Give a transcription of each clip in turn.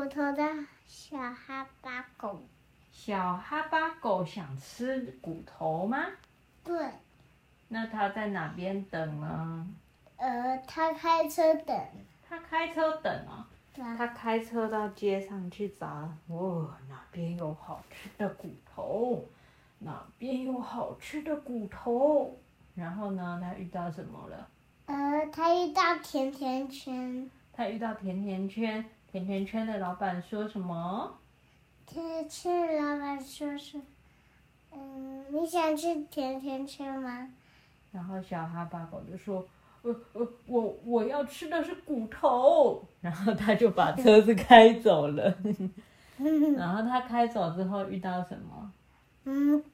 骨头的小哈巴狗。小哈巴狗想吃骨头吗？对。那它在哪边等呢？呃，它开车等。它开车等啊。对啊。它开车到街上去找，哦，哪边有好吃的骨头？哪边有好吃的骨头？然后呢，它遇到什么了？呃，它遇到甜甜圈。它遇到甜甜圈，甜甜圈的老板说什么？甜甜圈的老板说是，嗯，你想吃甜甜圈吗？然后小哈巴狗就说，我我，我我要吃的是骨头。然后他就把车子开走了。然后他开走之后遇到什么？嗯，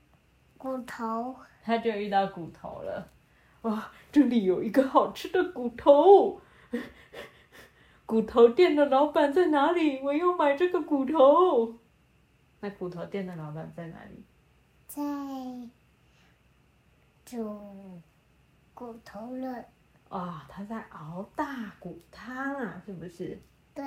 骨头。他就遇到骨头了。哇，这里有一个好吃的骨头。骨头店的老板在哪里？我要买这个骨头。那骨头店的老板在哪里？在煮骨头了。啊，他在熬大骨汤啊，是不是？对。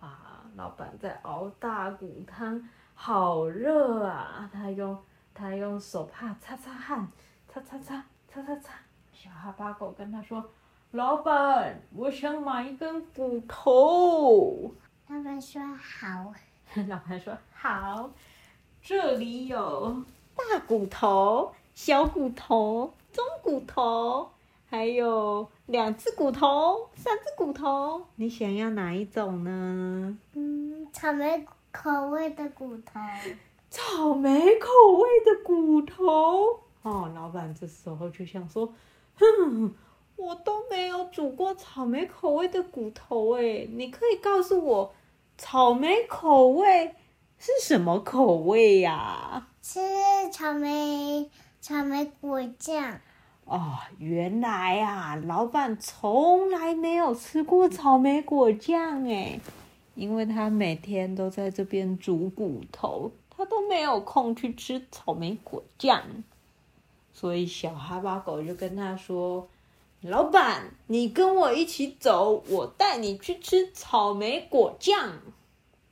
啊，老板在熬大骨汤，好热啊！他用他用手帕擦擦汗，擦擦擦擦擦擦。小哈巴狗跟他说：“老板，我想买一根骨头。”老板说：“好。”老板说：“好，这里有大骨头、小骨头、中骨头，还有两只骨头、三只骨头。你想要哪一种呢？”嗯，草莓口味的骨头。草莓口味的骨头。哦，老板这时候就想说：“哼，我都没有煮过草莓口味的骨头诶，你可以告诉我。”草莓口味是什么口味呀？啊？是草莓草莓果酱。哦，原来啊，老板从来没有吃过草莓果酱哎，因为他每天都在这边煮骨头，他都没有空去吃草莓果酱。所以小哈巴狗就跟他说。老板，你跟我一起走，我带你去吃草莓果酱。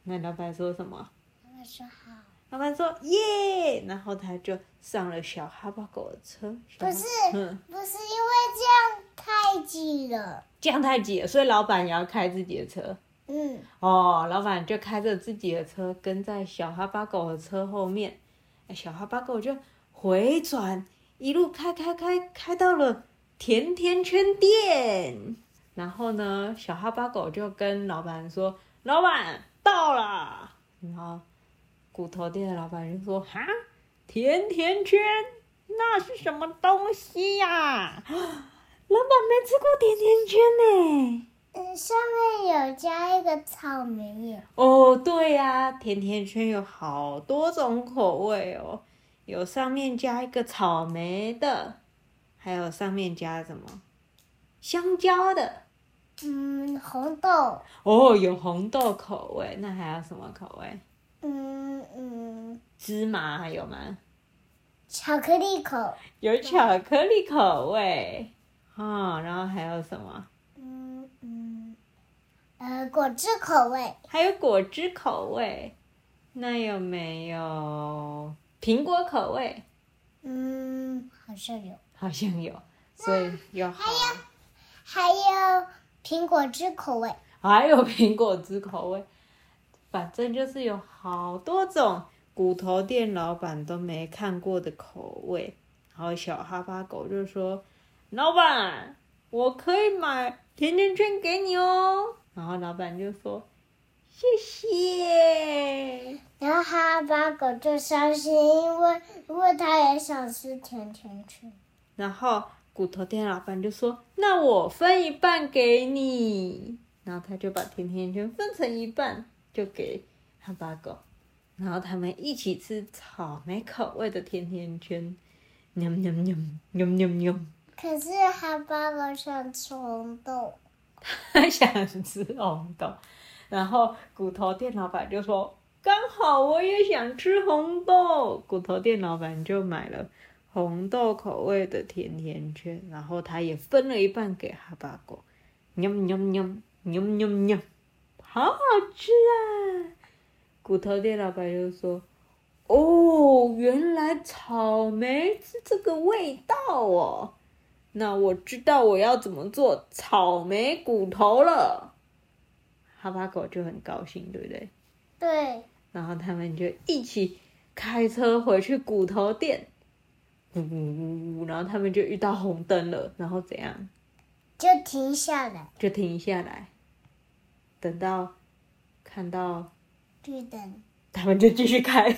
那老板说什么？老板说好。老板说耶，然后他就上了小哈巴狗的车。不是，嗯、不是因为这样太挤了。这样太挤了，所以老板也要开自己的车。嗯。哦，老板就开着自己的车，跟在小哈巴狗的车后面。小哈巴狗就回转，一路开开开，开到了。甜甜圈店，然后呢，小哈巴狗就跟老板说：“老板到了。”然后骨头店的老板就说：“哈，甜甜圈，那是什么东西呀？”老板没吃过甜甜圈呢。嗯，上面有加一个草莓耶。哦，对呀，甜甜圈有好多种口味哦，有上面加一个草莓的。还有上面加什么？香蕉的，嗯，红豆。哦，有红豆口味，那还有什么口味？嗯嗯。芝麻还有吗？巧克力口。有巧克力口味。啊、哦，然后还有什么？嗯嗯。呃，果汁口味。还有果汁口味。那有没有苹果口味？嗯，好像有。好像有，所以有好。还有，还有苹果汁口味。还有苹果汁口味，反正就是有好多种骨头店老板都没看过的口味。然后小哈巴狗就说：“老板，我可以买甜甜圈给你哦。”然后老板就说：“谢谢。”然后哈巴狗就伤心，因为因为他也想吃甜甜圈。然后骨头店老板就说：“那我分一半给你。”然后他就把甜甜圈分成一半，就给哈巴狗。然后他们一起吃草莓口味的甜甜圈，喵喵喵喵喵喵。可是哈巴狗想吃红豆，他想吃红豆。然后骨头店老板就说：“刚好我也想吃红豆。”骨头店老板就买了。红豆口味的甜甜圈，然后他也分了一半给哈巴狗，喵喵喵喵喵喵，好好吃啊！骨头店老板就说：“哦，原来草莓是这个味道哦，那我知道我要怎么做草莓骨头了。”哈巴狗就很高兴，对不对？对。然后他们就一起开车回去骨头店，呜呜呜呜，然后他们就遇到红灯了，然后怎样？就停下来。就停下来，等到看到绿灯，他们就继续开。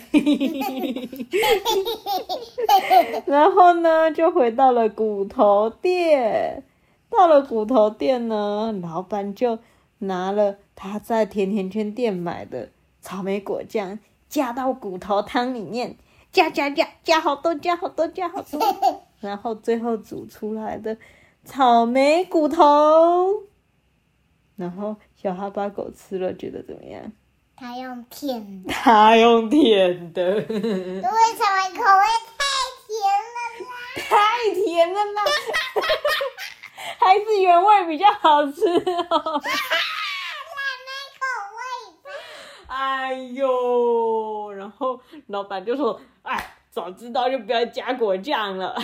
然后呢，就回到了骨头店。到了骨头店呢，老板就拿了他在甜甜圈店买的。草莓果酱加到骨头汤里面，加加加加好多，加好多，加好多，然后最后煮出来的草莓骨头，然后小哈巴狗吃了觉得怎么样？它用舔的。它用舔的。因 为草莓口味太甜了啦。太甜了啦。还是原味比较好吃哦。哎呦，然后老板就说：“哎，早知道就不要加果酱了。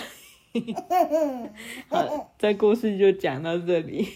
”好，这故事就讲到这里。